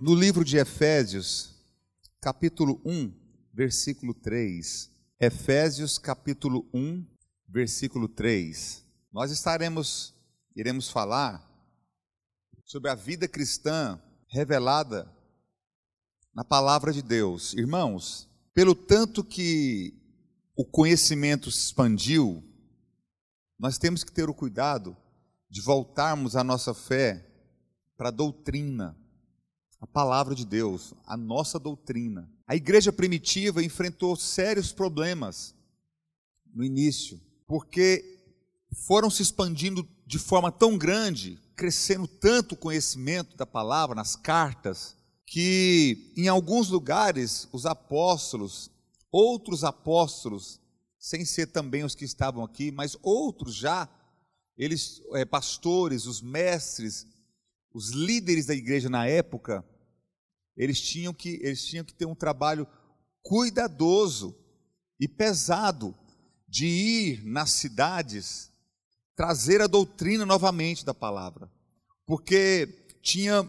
no livro de Efésios, capítulo 1, versículo 3. Efésios, capítulo 1, versículo 3. Nós estaremos, iremos falar sobre a vida cristã revelada na palavra de Deus. Irmãos, pelo tanto que o conhecimento se expandiu, nós temos que ter o cuidado de voltarmos a nossa fé para a doutrina a palavra de Deus, a nossa doutrina. A igreja primitiva enfrentou sérios problemas no início, porque foram se expandindo de forma tão grande, crescendo tanto o conhecimento da palavra nas cartas, que em alguns lugares os apóstolos, outros apóstolos, sem ser também os que estavam aqui, mas outros já, eles, é, pastores, os mestres, os líderes da igreja na época, eles tinham que, eles tinham que ter um trabalho cuidadoso e pesado de ir nas cidades trazer a doutrina novamente da palavra. Porque tinha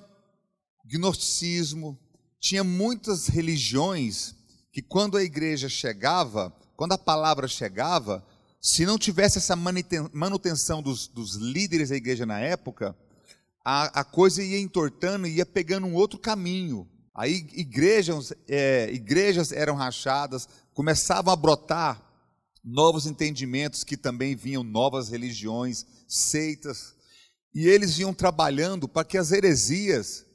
gnosticismo, tinha muitas religiões que quando a igreja chegava, quando a palavra chegava, se não tivesse essa manutenção dos, dos líderes da igreja na época, a, a coisa ia entortando e ia pegando um outro caminho. Aí igrejas, é, igrejas eram rachadas, começavam a brotar novos entendimentos que também vinham novas religiões, seitas, e eles vinham trabalhando para que as heresias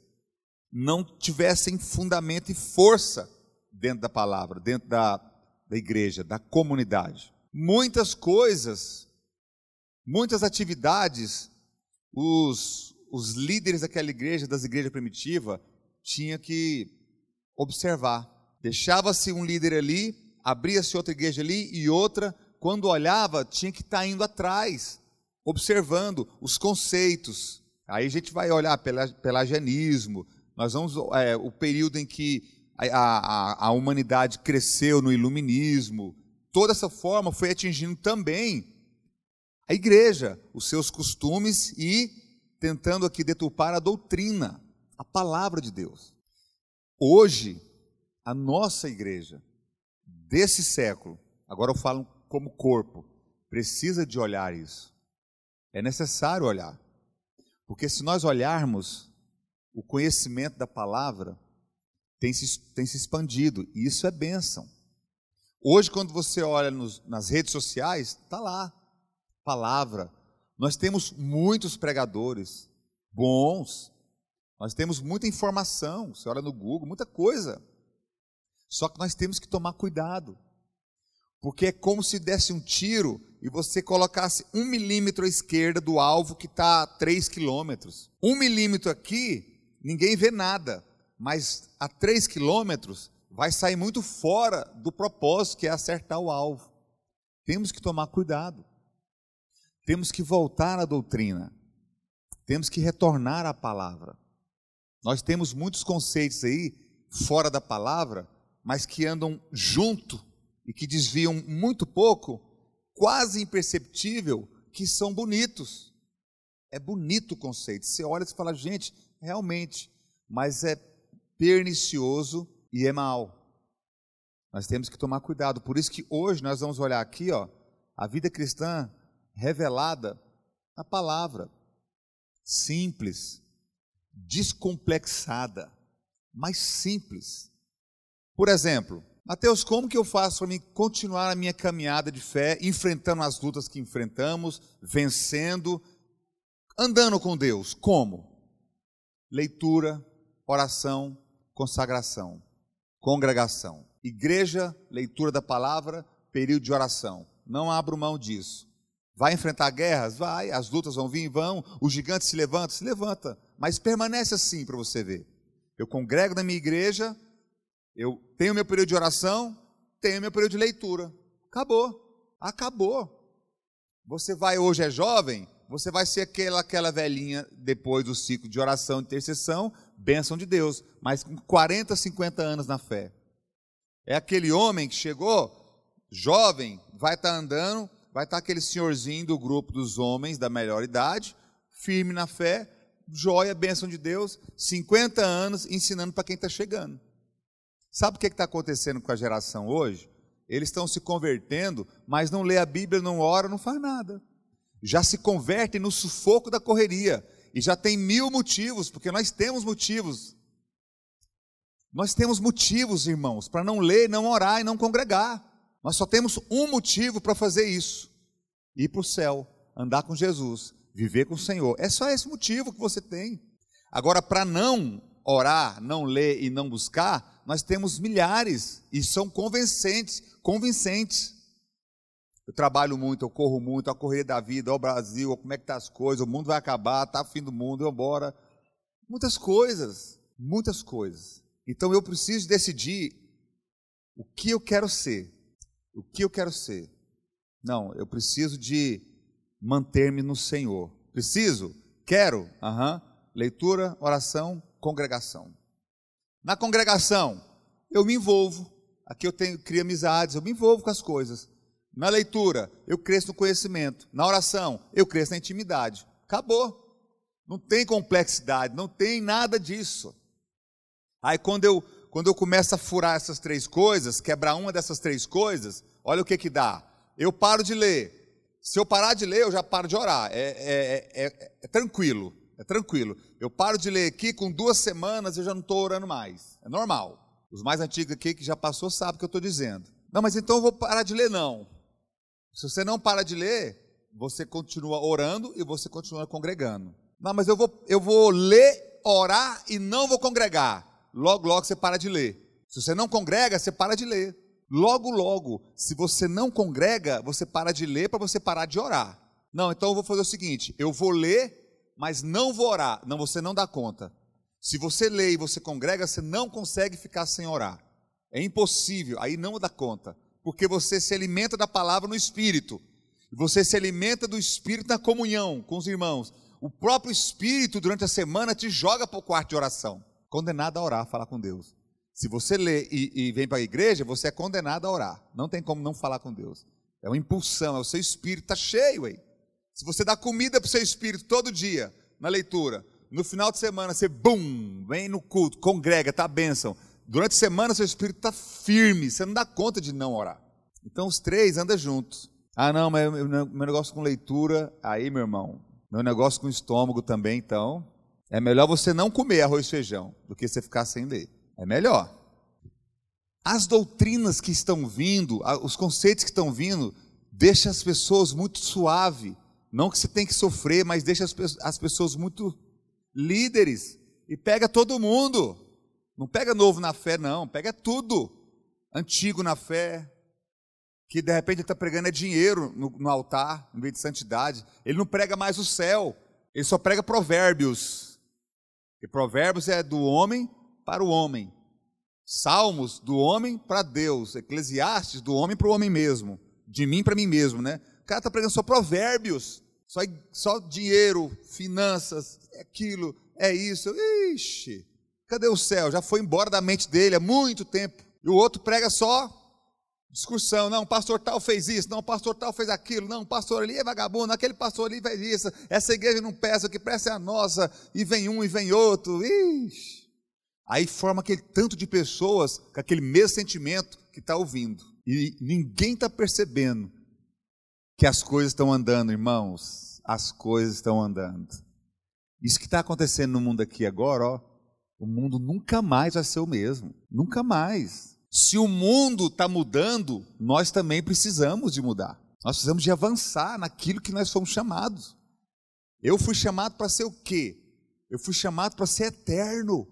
não tivessem fundamento e força dentro da palavra, dentro da, da igreja, da comunidade. Muitas coisas, muitas atividades, os, os líderes daquela igreja, das igrejas primitivas, tinha que observar. Deixava-se um líder ali, abria-se outra igreja ali e outra, quando olhava, tinha que estar tá indo atrás, observando os conceitos. Aí a gente vai olhar pela, pelagianismo, nós vamos, é, o período em que a, a, a humanidade cresceu no iluminismo, toda essa forma foi atingindo também a igreja, os seus costumes e tentando aqui deturpar a doutrina a palavra de Deus. Hoje, a nossa igreja, desse século, agora eu falo como corpo, precisa de olhar isso. É necessário olhar. Porque se nós olharmos, o conhecimento da palavra tem se, tem se expandido, e isso é bênção. Hoje, quando você olha nos, nas redes sociais, está lá, palavra. Nós temos muitos pregadores bons, nós temos muita informação, você olha no Google, muita coisa. Só que nós temos que tomar cuidado. Porque é como se desse um tiro e você colocasse um milímetro à esquerda do alvo que está a três quilômetros. Um milímetro aqui, ninguém vê nada. Mas a três quilômetros vai sair muito fora do propósito que é acertar o alvo. Temos que tomar cuidado. Temos que voltar à doutrina. Temos que retornar à palavra. Nós temos muitos conceitos aí fora da palavra, mas que andam junto e que desviam muito pouco, quase imperceptível, que são bonitos. É bonito o conceito. Você olha e fala, gente, realmente, mas é pernicioso e é mal. Nós temos que tomar cuidado. Por isso que hoje nós vamos olhar aqui, ó, a vida cristã revelada na palavra. Simples, descomplexada, mais simples. Por exemplo, Mateus, como que eu faço para continuar a minha caminhada de fé, enfrentando as lutas que enfrentamos, vencendo, andando com Deus? Como? Leitura, oração, consagração, congregação. Igreja, leitura da palavra, período de oração. Não abro mão disso. Vai enfrentar guerras? Vai. As lutas vão vir? Vão. O gigante se levanta? Se levanta mas permanece assim para você ver. Eu congrego na minha igreja, eu tenho meu período de oração, tenho meu período de leitura. Acabou. Acabou. Você vai hoje é jovem, você vai ser aquela aquela velhinha depois do ciclo de oração e intercessão, bênção de Deus, mas com 40, 50 anos na fé. É aquele homem que chegou jovem, vai estar tá andando, vai estar aquele senhorzinho do grupo dos homens da melhor idade, firme na fé, joia, bênção de Deus, 50 anos ensinando para quem está chegando. Sabe o que está acontecendo com a geração hoje? Eles estão se convertendo, mas não lê a Bíblia, não ora, não faz nada. Já se convertem no sufoco da correria. E já tem mil motivos, porque nós temos motivos. Nós temos motivos, irmãos, para não ler, não orar e não congregar. Nós só temos um motivo para fazer isso: ir para o céu, andar com Jesus, viver com o Senhor. É só esse motivo que você tem. Agora, para não orar, não ler e não buscar, nós temos milhares e são convincentes, convincentes. Eu trabalho muito, eu corro muito, a correria da vida, ó Brasil, como é que tá as coisas, o mundo vai acabar, tá fim do mundo, eu embora. Muitas coisas, muitas coisas. Então eu preciso decidir o que eu quero ser. O que eu quero ser? Não, eu preciso de manter-me no Senhor. Preciso? Quero? Uhum. Leitura, oração, congregação. Na congregação, eu me envolvo. Aqui eu tenho, crio amizades, eu me envolvo com as coisas. Na leitura, eu cresço no conhecimento. Na oração, eu cresço na intimidade. Acabou. Não tem complexidade, não tem nada disso. Aí quando eu, quando eu começo a furar essas três coisas, quebrar uma dessas três coisas, olha o que que dá. Eu paro de ler. Se eu parar de ler, eu já paro de orar. É, é, é, é tranquilo. É tranquilo. Eu paro de ler aqui, com duas semanas eu já não estou orando mais. É normal. Os mais antigos aqui que já passou sabem o que eu estou dizendo. Não, mas então eu vou parar de ler, não. Se você não para de ler, você continua orando e você continua congregando. Não, mas eu vou, eu vou ler, orar e não vou congregar. Logo, logo você para de ler. Se você não congrega, você para de ler. Logo, logo, se você não congrega, você para de ler para você parar de orar. Não, então eu vou fazer o seguinte: eu vou ler mas não vou orar. Não, você não dá conta. Se você lê e você congrega, você não consegue ficar sem orar. É impossível, aí não dá conta. Porque você se alimenta da palavra no Espírito. Você se alimenta do Espírito na comunhão com os irmãos. O próprio Espírito, durante a semana, te joga para o quarto de oração. Condenado a orar, falar com Deus. Se você lê e, e vem para a igreja, você é condenado a orar. Não tem como não falar com Deus. É uma impulsão, é o seu espírito está cheio aí. Se você dá comida para o seu espírito todo dia, na leitura, no final de semana você, bum, vem no culto, congrega, tá bênção. Durante a semana seu espírito está firme, você não dá conta de não orar. Então os três andam juntos. Ah, não, mas meu negócio com leitura, aí, meu irmão, meu negócio com estômago também, então, é melhor você não comer arroz e feijão do que você ficar sem ler. É melhor. As doutrinas que estão vindo, os conceitos que estão vindo, deixam as pessoas muito suave não que você tem que sofrer, mas deixa as, as pessoas muito líderes e pega todo mundo. Não pega novo na fé, não, pega tudo. Antigo na fé, que de repente está pregando é dinheiro no, no, altar, em vez de santidade. Ele não prega mais o céu, ele só prega provérbios. E provérbios é do homem para o homem. Salmos do homem para Deus. Eclesiastes do homem para o homem mesmo. De mim para mim mesmo, né? O cara está pregando só provérbios. Só, só dinheiro, finanças, é aquilo, é isso. Ixi, cadê o céu? Já foi embora da mente dele há muito tempo. E o outro prega só discussão. Não, pastor tal fez isso, não, pastor tal fez aquilo, não, pastor ali é vagabundo, aquele pastor ali fez isso, essa igreja não peça, que presta é a nossa, e vem um e vem outro. Ixi. Aí forma aquele tanto de pessoas com aquele mesmo sentimento que está ouvindo. E ninguém está percebendo que as coisas estão andando, irmãos. As coisas estão andando. Isso que está acontecendo no mundo aqui agora, ó, o mundo nunca mais vai ser o mesmo. Nunca mais. Se o mundo está mudando, nós também precisamos de mudar. Nós precisamos de avançar naquilo que nós fomos chamados. Eu fui chamado para ser o quê? Eu fui chamado para ser eterno.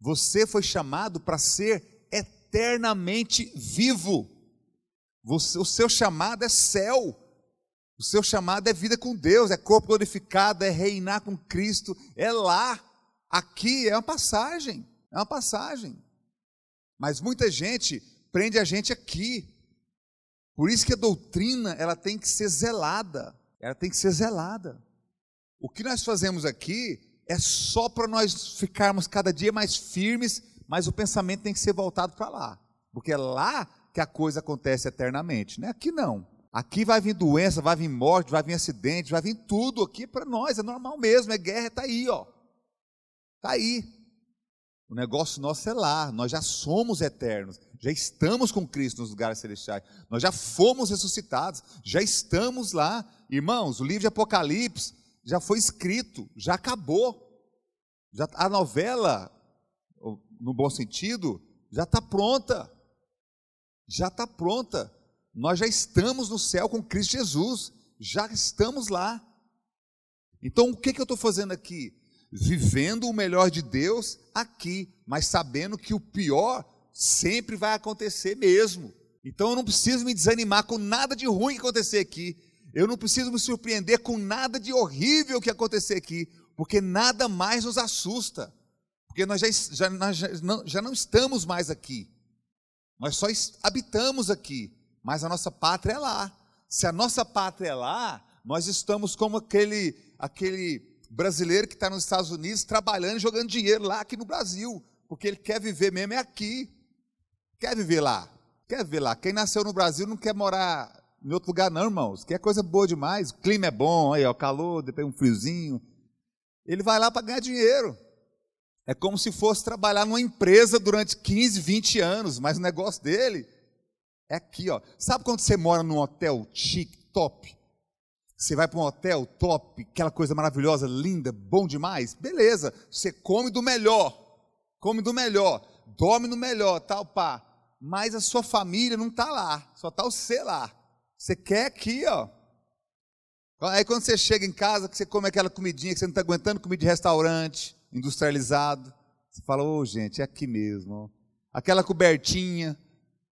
Você foi chamado para ser eternamente vivo. Você, o seu chamado é céu. O seu chamado é vida com Deus, é corpo glorificado, é reinar com Cristo, é lá. Aqui é uma passagem. É uma passagem. Mas muita gente prende a gente aqui. Por isso que a doutrina, ela tem que ser zelada. Ela tem que ser zelada. O que nós fazemos aqui é só para nós ficarmos cada dia mais firmes, mas o pensamento tem que ser voltado para lá. Porque é lá que a coisa acontece eternamente, né? Aqui não. Aqui vai vir doença, vai vir morte, vai vir acidente, vai vir tudo aqui para nós, é normal mesmo, é guerra, está aí, ó. Está aí. O negócio nosso é lá, nós já somos eternos, já estamos com Cristo nos lugares celestiais, nós já fomos ressuscitados, já estamos lá. Irmãos, o livro de Apocalipse já foi escrito, já acabou. Já, a novela, no bom sentido, já está pronta. Já está pronta. Nós já estamos no céu com Cristo Jesus, já estamos lá. Então, o que, que eu estou fazendo aqui? Vivendo o melhor de Deus aqui, mas sabendo que o pior sempre vai acontecer mesmo. Então, eu não preciso me desanimar com nada de ruim que acontecer aqui. Eu não preciso me surpreender com nada de horrível que acontecer aqui, porque nada mais nos assusta. Porque nós já, já, nós já, não, já não estamos mais aqui. Nós só habitamos aqui mas a nossa pátria é lá. Se a nossa pátria é lá, nós estamos como aquele, aquele brasileiro que está nos Estados Unidos trabalhando e jogando dinheiro lá aqui no Brasil, porque ele quer viver mesmo é aqui. Quer viver lá? Quer viver lá? Quem nasceu no Brasil não quer morar em outro lugar, não, irmãos. Que é coisa boa demais. O clima é bom, aí, ó, calor, depois um friozinho. Ele vai lá para ganhar dinheiro. É como se fosse trabalhar numa empresa durante 15, 20 anos, mas o negócio dele é aqui, ó. Sabe quando você mora num hotel chique, top? Você vai para um hotel top, aquela coisa maravilhosa, linda, bom demais? Beleza, você come do melhor, come do melhor, dorme no melhor, tal, pá. Mas a sua família não está lá, só está o você lá. Você quer aqui, ó. Aí quando você chega em casa, que você come aquela comidinha que você não está aguentando, comida de restaurante, industrializado, você fala, ô oh, gente, é aqui mesmo. Ó. Aquela cobertinha,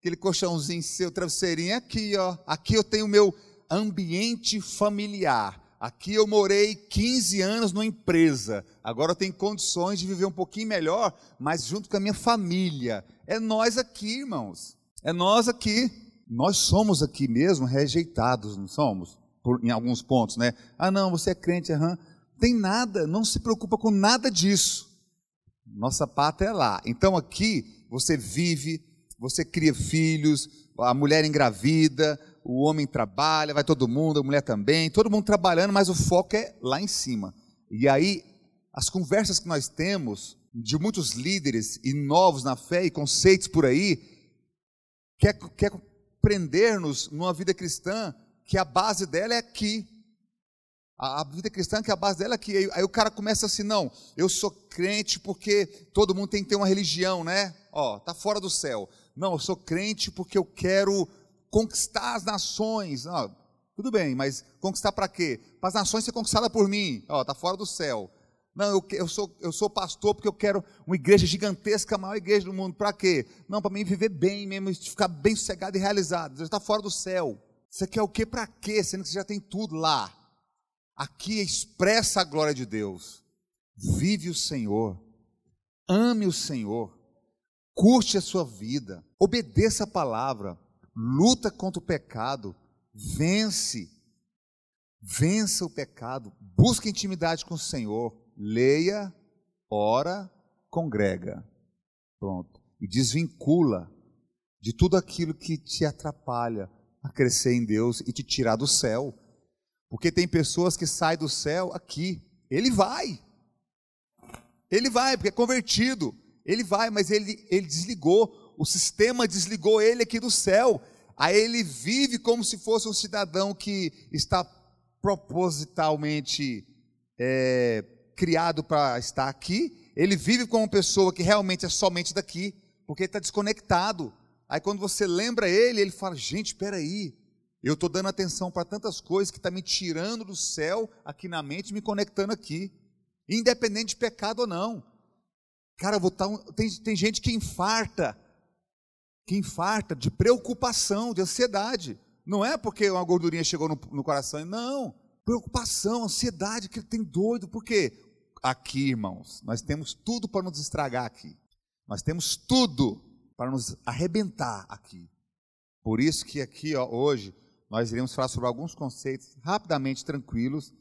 aquele colchãozinho seu, travesseirinho, aqui, ó. Aqui eu tenho o meu ambiente familiar. Aqui eu morei 15 anos numa empresa. Agora eu tenho condições de viver um pouquinho melhor, mas junto com a minha família. É nós aqui, irmãos. É nós aqui. Nós somos aqui mesmo rejeitados, não somos? Por, em alguns pontos, né? Ah, não, você é crente, aham. Tem nada, não se preocupa com nada disso. Nossa pátria é lá. Então aqui você vive você cria filhos, a mulher engravida, o homem trabalha, vai todo mundo, a mulher também, todo mundo trabalhando, mas o foco é lá em cima. E aí, as conversas que nós temos de muitos líderes e novos na fé e conceitos por aí, quer, quer prender-nos numa vida cristã que a base dela é aqui. A, a vida cristã que a base dela é aqui. Aí, aí o cara começa assim, não, eu sou crente porque todo mundo tem que ter uma religião, né? Ó, tá fora do céu. Não, eu sou crente porque eu quero conquistar as nações. Não, tudo bem, mas conquistar para quê? Para as nações ser conquistadas por mim. Ó, tá fora do céu. Não, eu, eu, sou, eu sou pastor porque eu quero uma igreja gigantesca, a maior igreja do mundo. Para quê? Não, para mim viver bem mesmo, ficar bem sossegado e realizado. Você está fora do céu. Você quer o quê para quê? Sendo que você já tem tudo lá. Aqui expressa a glória de Deus. Vive o Senhor. Ame o Senhor. Curte a sua vida, obedeça a palavra, luta contra o pecado, vence, vença o pecado, busque intimidade com o Senhor, leia, ora, congrega. Pronto. E desvincula de tudo aquilo que te atrapalha a crescer em Deus e te tirar do céu. Porque tem pessoas que saem do céu aqui. Ele vai. Ele vai, porque é convertido. Ele vai, mas ele, ele desligou, o sistema desligou ele aqui do céu. Aí ele vive como se fosse um cidadão que está propositalmente é, criado para estar aqui. Ele vive como uma pessoa que realmente é somente daqui, porque está desconectado. Aí quando você lembra ele, ele fala: gente, espera aí, eu estou dando atenção para tantas coisas que está me tirando do céu aqui na mente, me conectando aqui, independente de pecado ou não. Cara, vou tá um, tem, tem gente que infarta, que infarta de preocupação, de ansiedade. Não é porque uma gordurinha chegou no, no coração, não. Preocupação, ansiedade, que tem doido. Por quê? Aqui, irmãos, nós temos tudo para nos estragar aqui. Nós temos tudo para nos arrebentar aqui. Por isso que aqui ó, hoje nós iremos falar sobre alguns conceitos rapidamente tranquilos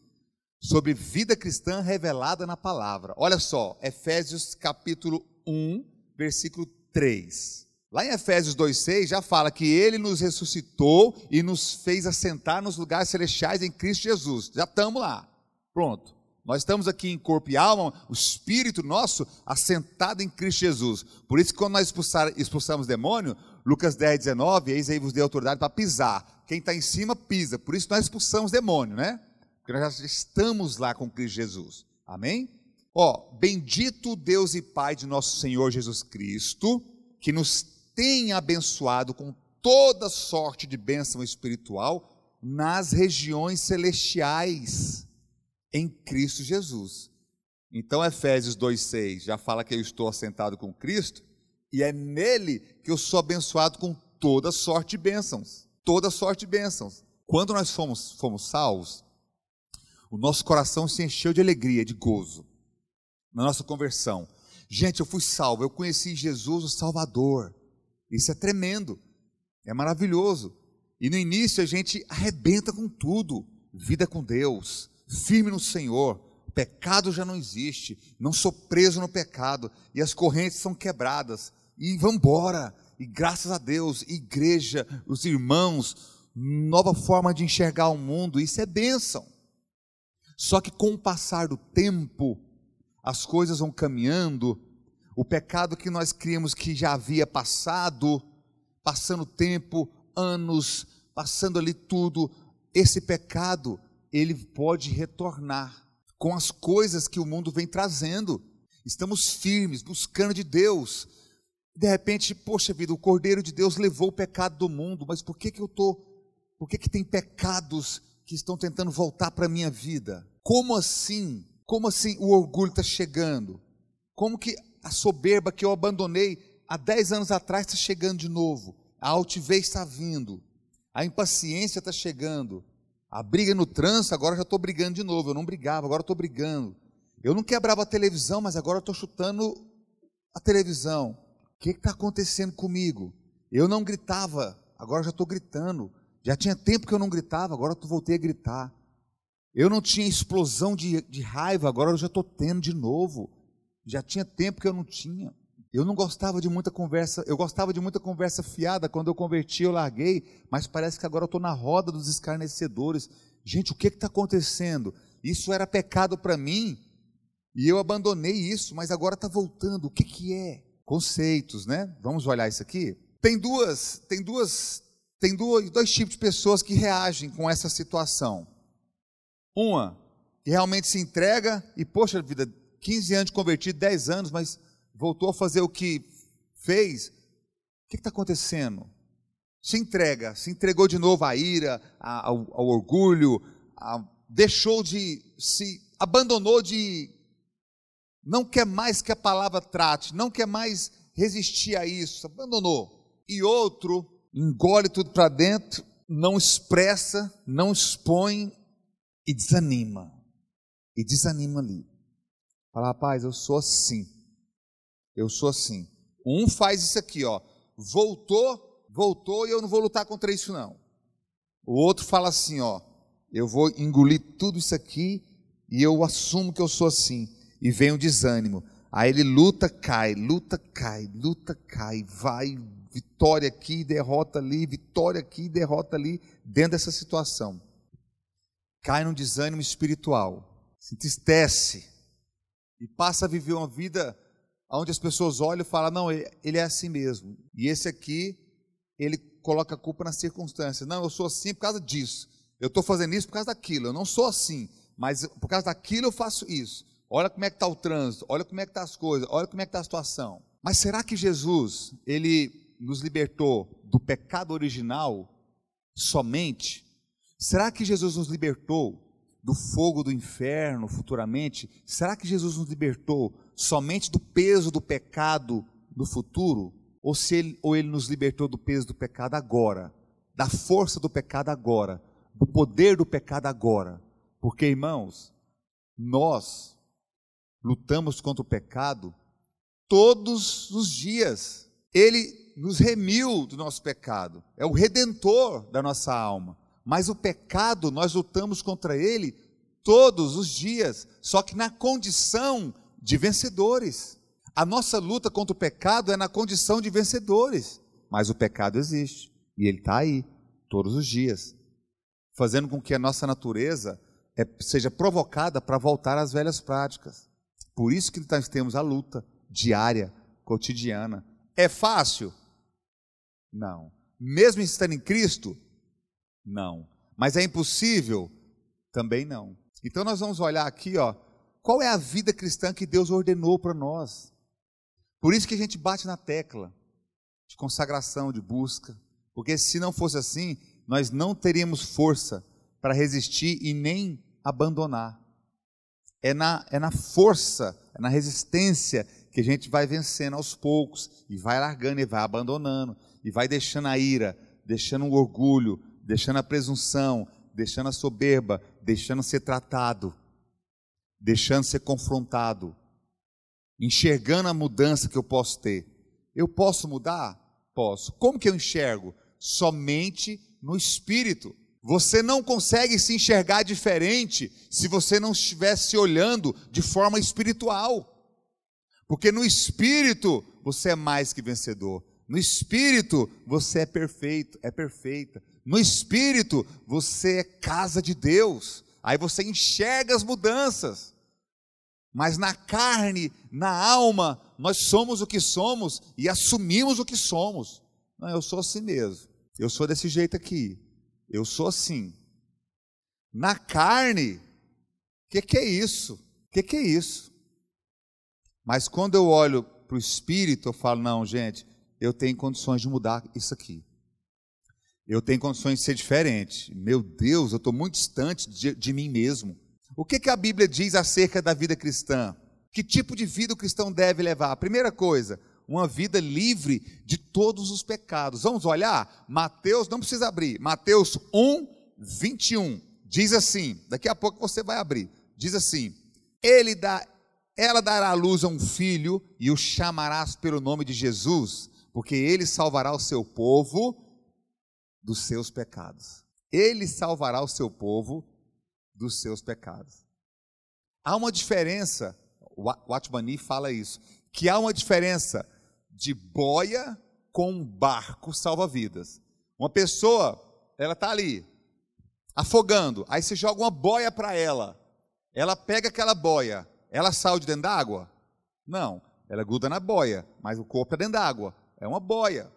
sobre vida cristã revelada na palavra. Olha só, Efésios capítulo 1, versículo 3. Lá em Efésios 2,6 já fala que ele nos ressuscitou e nos fez assentar nos lugares celestiais em Cristo Jesus. Já estamos lá. Pronto. Nós estamos aqui em corpo e alma, o espírito nosso assentado em Cristo Jesus. Por isso que quando nós expulsar, expulsamos demônio, Lucas 10, 19, eis aí vos dei autoridade para pisar. Quem está em cima pisa. Por isso nós expulsamos demônio, né? Porque nós já estamos lá com Cristo Jesus. Amém? Ó, bendito Deus e Pai de nosso Senhor Jesus Cristo, que nos tem abençoado com toda sorte de bênção espiritual nas regiões celestiais em Cristo Jesus. Então, Efésios 2,6 já fala que eu estou assentado com Cristo, e é nele que eu sou abençoado com toda sorte de bênçãos. Toda sorte de bênçãos. Quando nós fomos, fomos salvos, o nosso coração se encheu de alegria, de gozo, na nossa conversão. Gente, eu fui salvo, eu conheci Jesus, o Salvador. Isso é tremendo, é maravilhoso. E no início a gente arrebenta com tudo, vida com Deus, firme no Senhor, pecado já não existe, não sou preso no pecado, e as correntes são quebradas, e vamos embora, e graças a Deus, igreja, os irmãos, nova forma de enxergar o mundo, isso é bênção. Só que com o passar do tempo, as coisas vão caminhando, o pecado que nós criamos que já havia passado, passando tempo, anos, passando ali tudo, esse pecado ele pode retornar com as coisas que o mundo vem trazendo. Estamos firmes, buscando de Deus. De repente, poxa vida, o Cordeiro de Deus levou o pecado do mundo, mas por que, que eu estou. Por que, que tem pecados que estão tentando voltar para a minha vida? Como assim? Como assim o orgulho está chegando? Como que a soberba que eu abandonei há 10 anos atrás está chegando de novo? A altivez está vindo, a impaciência está chegando, a briga no trânsito, agora já estou brigando de novo. Eu não brigava, agora estou brigando. Eu não quebrava a televisão, mas agora estou chutando a televisão. O que está acontecendo comigo? Eu não gritava, agora já estou gritando. Já tinha tempo que eu não gritava, agora eu voltei a gritar. Eu não tinha explosão de, de raiva, agora eu já estou tendo de novo. Já tinha tempo que eu não tinha. Eu não gostava de muita conversa, eu gostava de muita conversa fiada, quando eu converti eu larguei, mas parece que agora eu estou na roda dos escarnecedores. Gente, o que está acontecendo? Isso era pecado para mim, e eu abandonei isso, mas agora está voltando. O que, que é? Conceitos, né? Vamos olhar isso aqui? Tem duas, tem duas, tem duas, dois tipos de pessoas que reagem com essa situação. Uma, que realmente se entrega e, poxa vida, 15 anos de convertido, 10 anos, mas voltou a fazer o que fez, o que está acontecendo? Se entrega, se entregou de novo à ira, ao, ao orgulho, a, deixou de, se abandonou de, não quer mais que a palavra trate, não quer mais resistir a isso, abandonou. E outro engole tudo para dentro, não expressa, não expõe e desanima. E desanima ali. Fala, rapaz, eu sou assim. Eu sou assim. Um faz isso aqui, ó. Voltou, voltou e eu não vou lutar contra isso não. O outro fala assim, ó. Eu vou engolir tudo isso aqui e eu assumo que eu sou assim. E vem o desânimo. Aí ele luta, cai, luta, cai, luta, cai, vai, vitória aqui, derrota ali, vitória aqui, derrota ali, dentro dessa situação. Cai num desânimo espiritual, se entristece e passa a viver uma vida onde as pessoas olham e falam: não, ele é assim mesmo. E esse aqui, ele coloca a culpa nas circunstâncias. Não, eu sou assim por causa disso. Eu estou fazendo isso por causa daquilo. Eu não sou assim, mas por causa daquilo eu faço isso. Olha como é que está o trânsito, olha como é que estão tá as coisas, olha como é que está a situação. Mas será que Jesus, ele nos libertou do pecado original somente? Será que Jesus nos libertou do fogo do inferno futuramente? Será que Jesus nos libertou somente do peso do pecado no futuro? Ou, se ele, ou ele nos libertou do peso do pecado agora? Da força do pecado agora? Do poder do pecado agora? Porque, irmãos, nós lutamos contra o pecado todos os dias. Ele nos remiu do nosso pecado, é o redentor da nossa alma. Mas o pecado, nós lutamos contra ele todos os dias, só que na condição de vencedores. A nossa luta contra o pecado é na condição de vencedores, mas o pecado existe e ele está aí todos os dias, fazendo com que a nossa natureza é, seja provocada para voltar às velhas práticas. Por isso que nós temos a luta diária, cotidiana. É fácil? Não. Mesmo estando em Cristo? Não. Mas é impossível? Também não. Então nós vamos olhar aqui, ó, qual é a vida cristã que Deus ordenou para nós. Por isso que a gente bate na tecla de consagração, de busca, porque se não fosse assim, nós não teríamos força para resistir e nem abandonar. É na, é na força, é na resistência que a gente vai vencendo aos poucos, e vai largando, e vai abandonando, e vai deixando a ira, deixando o orgulho, deixando a presunção, deixando a soberba, deixando ser tratado, deixando ser confrontado, enxergando a mudança que eu posso ter. Eu posso mudar? Posso. Como que eu enxergo? Somente no espírito. Você não consegue se enxergar diferente se você não estiver se olhando de forma espiritual. Porque no espírito você é mais que vencedor. No espírito você é perfeito, é perfeita. No espírito você é casa de Deus. Aí você enxerga as mudanças. Mas na carne, na alma, nós somos o que somos e assumimos o que somos. Não, eu sou assim mesmo. Eu sou desse jeito aqui. Eu sou assim. Na carne, o que, que é isso? O que, que é isso? Mas quando eu olho para o espírito, eu falo: não, gente, eu tenho condições de mudar isso aqui. Eu tenho condições de ser diferente. Meu Deus, eu estou muito distante de, de mim mesmo. O que, que a Bíblia diz acerca da vida cristã? Que tipo de vida o cristão deve levar? Primeira coisa, uma vida livre de todos os pecados. Vamos olhar? Mateus, não precisa abrir. Mateus 1, 21. Diz assim: daqui a pouco você vai abrir. Diz assim: Ele dá, ela dará à luz a um filho e o chamarás pelo nome de Jesus, porque ele salvará o seu povo dos seus pecados. Ele salvará o seu povo dos seus pecados. Há uma diferença, o Watmani fala isso, que há uma diferença de boia com barco salva-vidas. Uma pessoa, ela está ali, afogando, aí você joga uma boia para ela, ela pega aquela boia, ela sai de dentro d'água? Não, ela gruda na boia, mas o corpo é dentro d'água, é uma boia.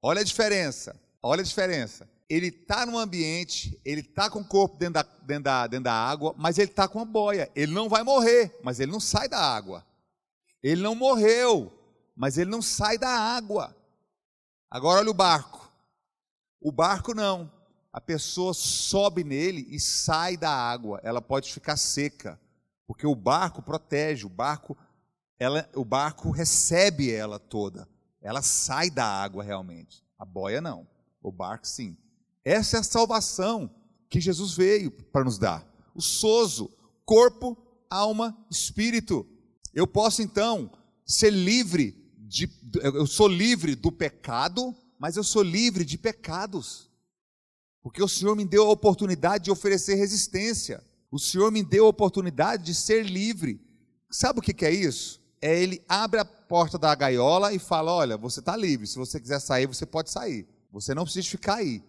Olha a diferença, olha a diferença. Ele está no ambiente, ele está com o corpo dentro da, dentro, da, dentro da água, mas ele está com a boia. Ele não vai morrer, mas ele não sai da água. Ele não morreu, mas ele não sai da água. Agora olha o barco. O barco não. A pessoa sobe nele e sai da água. Ela pode ficar seca, porque o barco protege, o barco ela, o barco recebe ela toda. Ela sai da água realmente. A boia não. O barco sim. Essa é a salvação que Jesus veio para nos dar. O sozo, corpo, alma, espírito. Eu posso então ser livre de, eu sou livre do pecado, mas eu sou livre de pecados. Porque o Senhor me deu a oportunidade de oferecer resistência. O Senhor me deu a oportunidade de ser livre. Sabe o que é isso? É Ele abre a porta da gaiola e fala: Olha, você está livre. Se você quiser sair, você pode sair. Você não precisa ficar aí.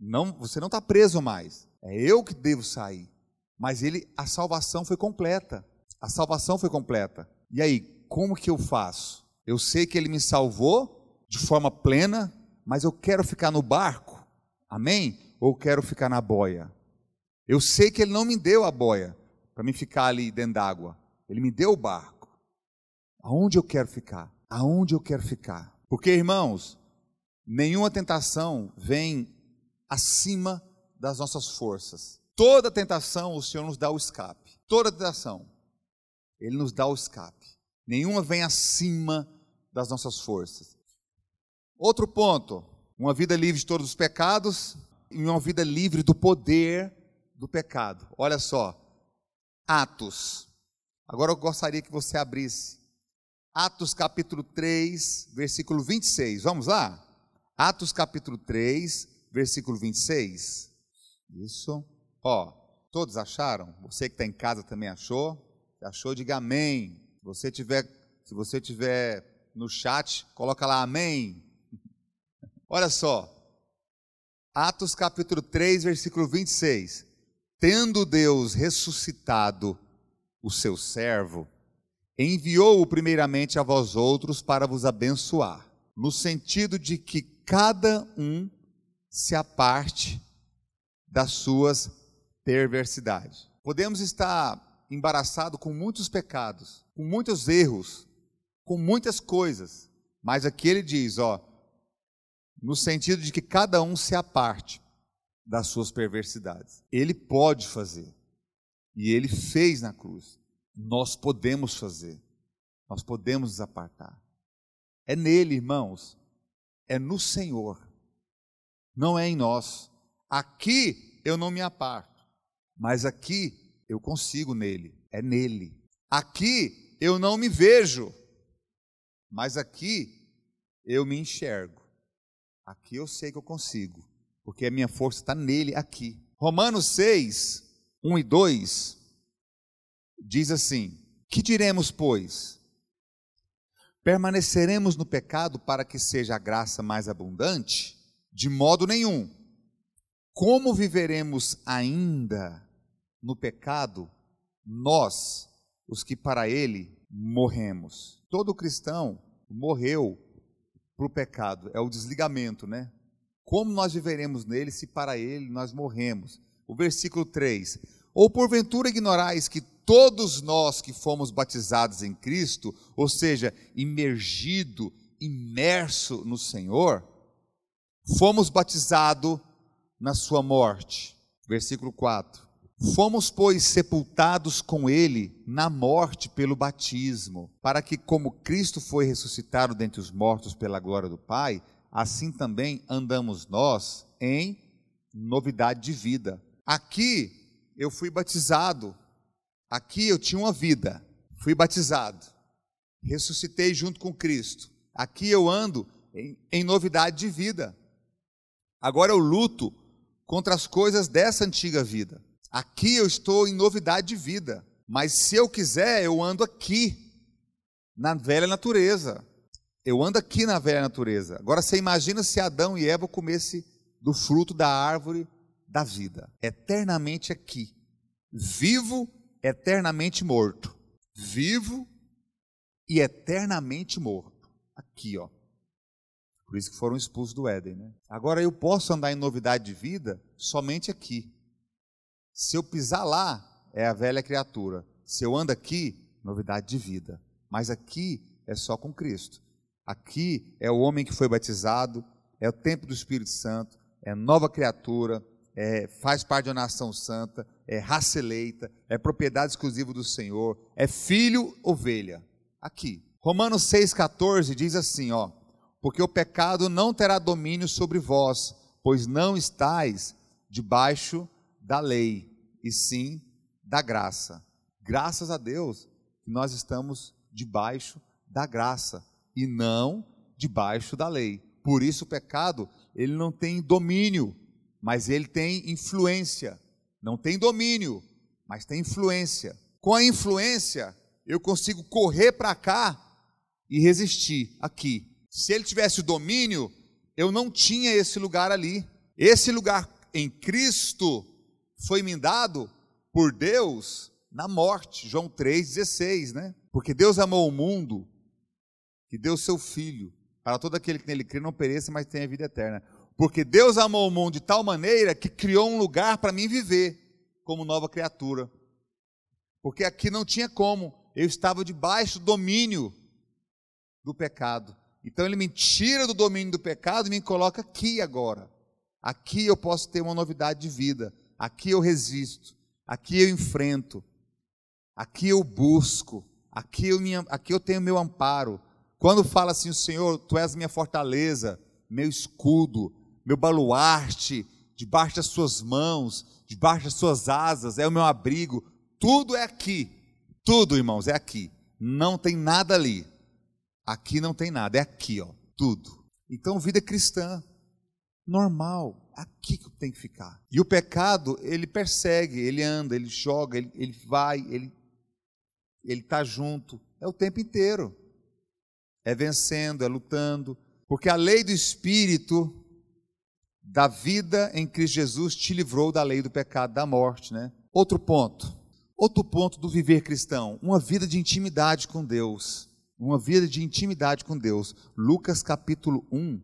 Não, você não está preso mais. É eu que devo sair. Mas ele, a salvação foi completa. A salvação foi completa. E aí, como que eu faço? Eu sei que Ele me salvou de forma plena, mas eu quero ficar no barco, amém? Ou quero ficar na boia? Eu sei que Ele não me deu a boia para me ficar ali dentro d'água. Ele me deu o barco. Aonde eu quero ficar? Aonde eu quero ficar? Porque, irmãos, nenhuma tentação vem acima das nossas forças. Toda tentação, o Senhor nos dá o escape. Toda tentação, Ele nos dá o escape. Nenhuma vem acima das nossas forças. Outro ponto: uma vida livre de todos os pecados e uma vida livre do poder do pecado. Olha só, Atos. Agora eu gostaria que você abrisse Atos capítulo 3, versículo 26. Vamos lá? Atos capítulo 3, versículo 26. Isso. Ó, todos acharam? Você que está em casa também achou? Achou? Diga amém. Se você tiver, se você tiver no chat, coloca lá amém. Olha só. Atos capítulo 3, versículo 26. Tendo Deus ressuscitado o seu servo, enviou-o primeiramente a vós outros para vos abençoar, no sentido de que cada um se aparte das suas perversidades. Podemos estar embaraçado com muitos pecados, com muitos erros, com muitas coisas, mas aqui ele diz, ó, no sentido de que cada um se aparte das suas perversidades. Ele pode fazer. E ele fez na cruz. Nós podemos fazer, nós podemos nos apartar. É nele, irmãos, é no Senhor, não é em nós. Aqui eu não me aparto, mas aqui eu consigo nele, é nele. Aqui eu não me vejo, mas aqui eu me enxergo. Aqui eu sei que eu consigo, porque a minha força está nele aqui. Romanos 6, 1 e 2 diz assim: Que diremos, pois? Permaneceremos no pecado para que seja a graça mais abundante? De modo nenhum. Como viveremos ainda no pecado, nós, os que para ele morremos? Todo cristão morreu para o pecado, é o desligamento, né? Como nós viveremos nele se para ele nós morremos? O versículo 3: Ou porventura ignorais que todos nós que fomos batizados em Cristo, ou seja, imergido, imerso no Senhor, fomos batizados na sua morte. Versículo 4. Fomos, pois, sepultados com ele na morte pelo batismo, para que, como Cristo foi ressuscitado dentre os mortos pela glória do Pai, assim também andamos nós em novidade de vida. Aqui eu fui batizado Aqui eu tinha uma vida, fui batizado, ressuscitei junto com Cristo. Aqui eu ando em, em novidade de vida. Agora eu luto contra as coisas dessa antiga vida. Aqui eu estou em novidade de vida. Mas se eu quiser, eu ando aqui, na velha natureza. Eu ando aqui na velha natureza. Agora você imagina se Adão e Eva comessem do fruto da árvore da vida, eternamente aqui, vivo eternamente morto, vivo e eternamente morto. Aqui, ó. Por isso que foram expulsos do Éden, né? Agora eu posso andar em novidade de vida somente aqui. Se eu pisar lá, é a velha criatura. Se eu ando aqui, novidade de vida. Mas aqui é só com Cristo. Aqui é o homem que foi batizado, é o tempo do Espírito Santo, é nova criatura, é, faz parte uma nação santa, é raça eleita, é propriedade exclusiva do Senhor, é filho ovelha. Aqui. Romanos 6,14 diz assim: ó, porque o pecado não terá domínio sobre vós, pois não estáis debaixo da lei, e sim da graça. Graças a Deus que nós estamos debaixo da graça e não debaixo da lei. Por isso o pecado, ele não tem domínio mas ele tem influência. Não tem domínio, mas tem influência. Com a influência, eu consigo correr para cá e resistir aqui. Se ele tivesse o domínio, eu não tinha esse lugar ali. Esse lugar em Cristo foi me dado por Deus na morte, João 3,16, né? Porque Deus amou o mundo, que deu seu Filho, para todo aquele que nele crê não pereça, mas tenha vida eterna. Porque Deus amou o mundo de tal maneira que criou um lugar para mim viver como nova criatura. Porque aqui não tinha como, eu estava debaixo do domínio do pecado. Então ele me tira do domínio do pecado e me coloca aqui agora. Aqui eu posso ter uma novidade de vida. Aqui eu resisto. Aqui eu enfrento. Aqui eu busco. Aqui eu, minha, aqui eu tenho meu amparo. Quando fala assim, o Senhor, tu és minha fortaleza, meu escudo, meu baluarte, debaixo das suas mãos, debaixo das suas asas, é o meu abrigo. Tudo é aqui. Tudo, irmãos, é aqui. Não tem nada ali. Aqui não tem nada, é aqui, ó, tudo. Então, vida cristã, normal, aqui que tem que ficar. E o pecado, ele persegue, ele anda, ele joga, ele, ele vai, ele ele está junto, é o tempo inteiro. É vencendo, é lutando, porque a lei do Espírito da vida em Cristo Jesus te livrou da lei do pecado, da morte, né? Outro ponto, outro ponto do viver cristão, uma vida de intimidade com Deus, uma vida de intimidade com Deus. Lucas capítulo 1,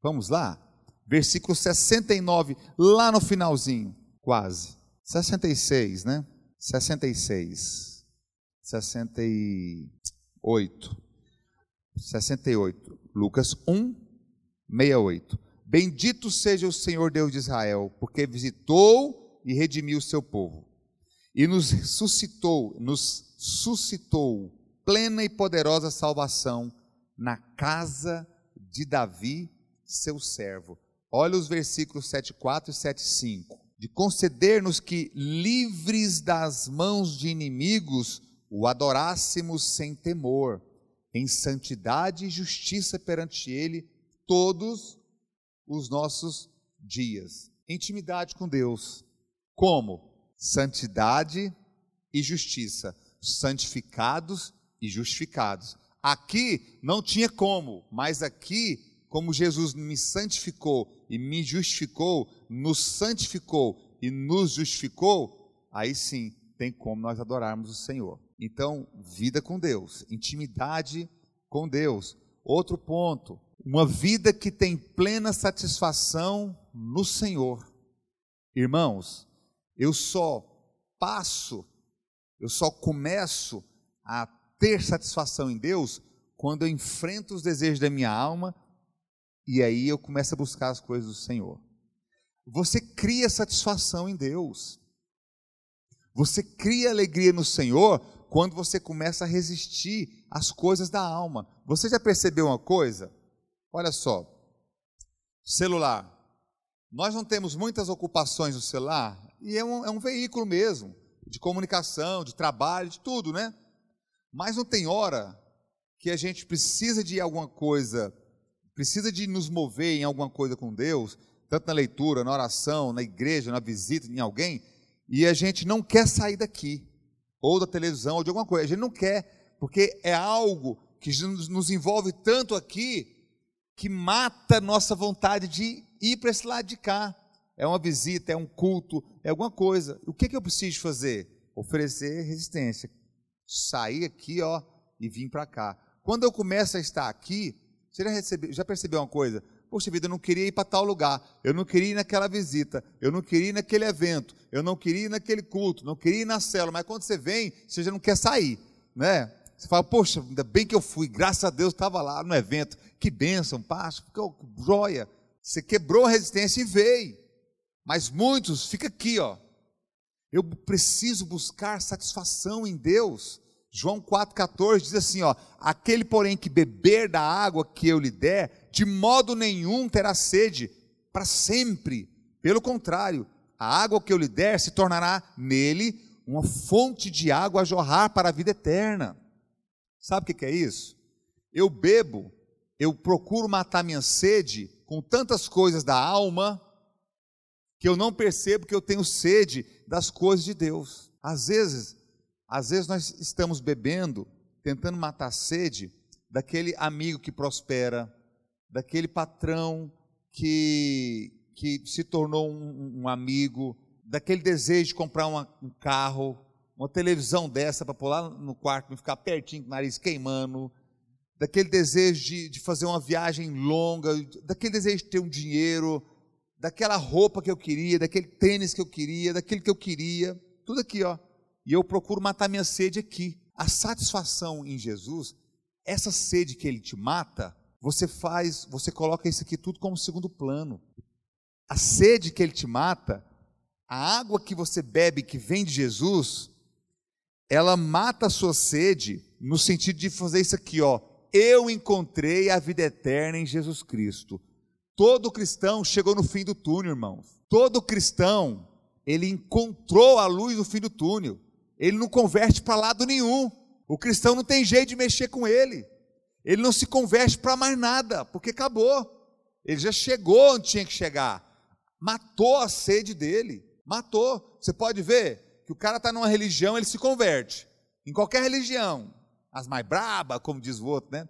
vamos lá? Versículo 69, lá no finalzinho, quase. 66, né? 66. 68. 68. Lucas 1, 68. Bendito seja o Senhor Deus de Israel, porque visitou e redimiu o seu povo. E nos suscitou, nos suscitou plena e poderosa salvação na casa de Davi, seu servo. Olha os versículos 7:4 e 7:5. De conceder-nos que livres das mãos de inimigos o adorássemos sem temor, em santidade e justiça perante ele todos os nossos dias. Intimidade com Deus. Como? Santidade e justiça. Santificados e justificados. Aqui não tinha como, mas aqui, como Jesus me santificou e me justificou, nos santificou e nos justificou, aí sim tem como nós adorarmos o Senhor. Então, vida com Deus, intimidade com Deus. Outro ponto, uma vida que tem plena satisfação no Senhor. Irmãos, eu só passo, eu só começo a ter satisfação em Deus quando eu enfrento os desejos da minha alma e aí eu começo a buscar as coisas do Senhor. Você cria satisfação em Deus. Você cria alegria no Senhor quando você começa a resistir às coisas da alma. Você já percebeu uma coisa? Olha só, celular. Nós não temos muitas ocupações no celular e é um, é um veículo mesmo de comunicação, de trabalho, de tudo, né? Mas não tem hora que a gente precisa de alguma coisa, precisa de nos mover em alguma coisa com Deus, tanto na leitura, na oração, na igreja, na visita em alguém, e a gente não quer sair daqui, ou da televisão, ou de alguma coisa. A gente não quer, porque é algo que nos envolve tanto aqui que mata nossa vontade de ir para esse lado de cá. É uma visita, é um culto, é alguma coisa. O que, que eu preciso fazer? Oferecer resistência. Sair aqui, ó, e vir para cá. Quando eu começo a estar aqui, você já, recebe, já percebeu uma coisa? Poxa vida, eu não queria ir para tal lugar, eu não queria ir naquela visita, eu não queria ir naquele evento, eu não queria ir naquele culto, não queria ir na célula, mas quando você vem, você já não quer sair, né? Você fala, poxa, ainda bem que eu fui, graças a Deus estava lá no evento. Que bênção, pasto, que joia. Você quebrou a resistência e veio. Mas muitos, fica aqui, ó. Eu preciso buscar satisfação em Deus. João 4,14 diz assim: ó, aquele, porém, que beber da água que eu lhe der, de modo nenhum terá sede para sempre. Pelo contrário, a água que eu lhe der se tornará nele uma fonte de água a jorrar para a vida eterna. Sabe o que é isso? Eu bebo, eu procuro matar minha sede com tantas coisas da alma, que eu não percebo que eu tenho sede das coisas de Deus. Às vezes, às vezes nós estamos bebendo, tentando matar a sede daquele amigo que prospera, daquele patrão que, que se tornou um, um amigo, daquele desejo de comprar uma, um carro, uma televisão dessa para pular no quarto, e ficar pertinho, com o nariz queimando, daquele desejo de, de fazer uma viagem longa, daquele desejo de ter um dinheiro, daquela roupa que eu queria, daquele tênis que eu queria, daquele que eu queria, tudo aqui, ó. E eu procuro matar minha sede aqui. A satisfação em Jesus, essa sede que ele te mata, você faz, você coloca isso aqui tudo como segundo plano. A sede que ele te mata, a água que você bebe que vem de Jesus, ela mata a sua sede no sentido de fazer isso aqui, ó. Eu encontrei a vida eterna em Jesus Cristo. Todo cristão chegou no fim do túnel, irmãos. Todo cristão, ele encontrou a luz no fim do túnel. Ele não converte para lado nenhum. O cristão não tem jeito de mexer com ele. ele não se converte para mais nada, porque acabou. Ele já chegou onde tinha que chegar. Matou a sede dele. Matou. Você pode ver que o cara está numa religião, ele se converte. Em qualquer religião. As mais braba, como diz o outro, né?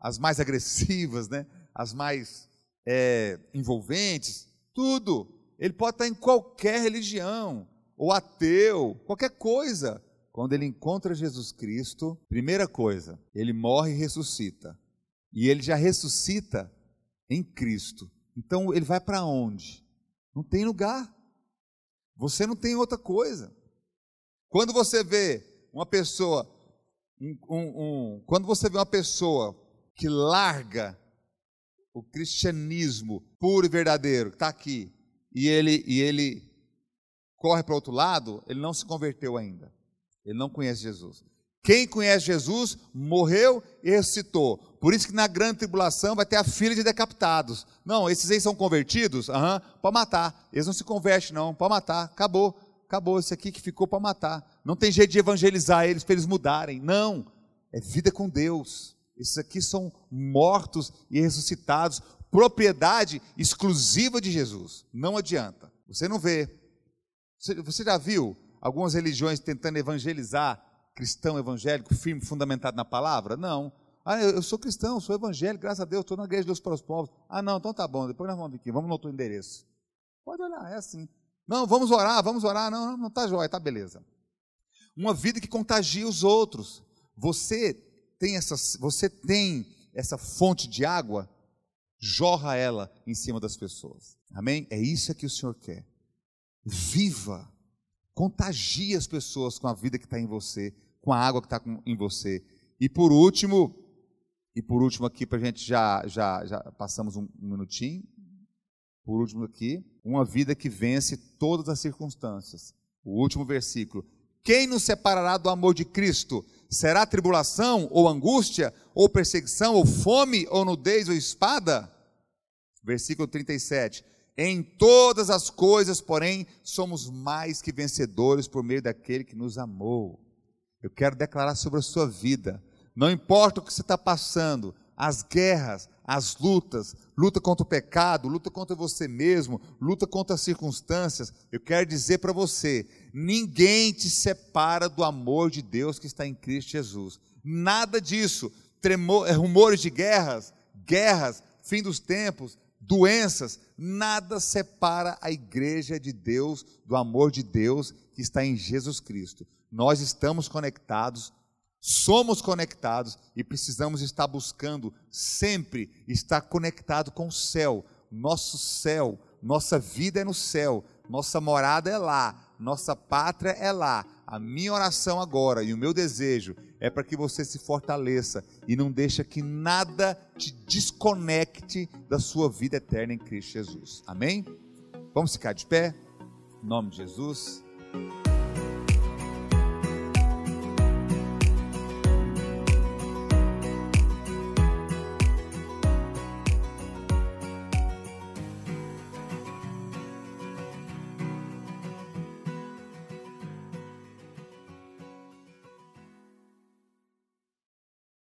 As mais agressivas, né? As mais é, envolventes. Tudo. Ele pode estar em qualquer religião. Ou ateu. Qualquer coisa. Quando ele encontra Jesus Cristo, primeira coisa, ele morre e ressuscita. E ele já ressuscita em Cristo. Então ele vai para onde? Não tem lugar. Você não tem outra coisa. Quando você vê uma pessoa, um, um, um, quando você vê uma pessoa que larga o cristianismo puro e verdadeiro, que está aqui, e ele, e ele corre para o outro lado, ele não se converteu ainda. Ele não conhece Jesus. Quem conhece Jesus morreu e ressuscitou. Por isso que na grande tribulação vai ter a fila de decapitados. Não, esses aí são convertidos? Aham, uhum, para matar. Eles não se convertem, não, para matar. Acabou. Acabou. Esse aqui que ficou para matar. Não tem jeito de evangelizar eles para eles mudarem. Não. É vida com Deus. Esses aqui são mortos e ressuscitados. Propriedade exclusiva de Jesus. Não adianta. Você não vê. Você já viu algumas religiões tentando evangelizar cristão evangélico, firme, fundamentado na palavra? Não. Ah, eu, sou cristão, sou evangélico, graças a Deus, estou na igreja de Deus para os povos. Ah, não, então tá bom, depois nós vamos aqui, vamos no outro endereço. Pode olhar, é assim. Não, vamos orar, vamos orar. Não, não está jóia, está beleza. Uma vida que contagia os outros. Você tem essa, você tem essa fonte de água, jorra ela em cima das pessoas. Amém? É isso que o Senhor quer. Viva Contagie as pessoas com a vida que está em você, com a água que está em você. E por último, e por último aqui, para a gente já, já, já passamos um, um minutinho. Por último aqui, uma vida que vence todas as circunstâncias. O último versículo. Quem nos separará do amor de Cristo? Será tribulação, ou angústia, ou perseguição, ou fome, ou nudez, ou espada? Versículo 37. Em todas as coisas, porém, somos mais que vencedores por meio daquele que nos amou. Eu quero declarar sobre a sua vida. Não importa o que você está passando, as guerras, as lutas, luta contra o pecado, luta contra você mesmo, luta contra as circunstâncias. Eu quero dizer para você: ninguém te separa do amor de Deus que está em Cristo Jesus. Nada disso. Tremor, rumores de guerras, guerras, fim dos tempos, doenças, nada separa a igreja de Deus do amor de Deus que está em Jesus Cristo. Nós estamos conectados, somos conectados e precisamos estar buscando sempre estar conectado com o céu. Nosso céu, nossa vida é no céu, nossa morada é lá, nossa pátria é lá. A minha oração agora e o meu desejo é para que você se fortaleça e não deixe que nada te desconecte da sua vida eterna em Cristo Jesus. Amém? Vamos ficar de pé? Em nome de Jesus.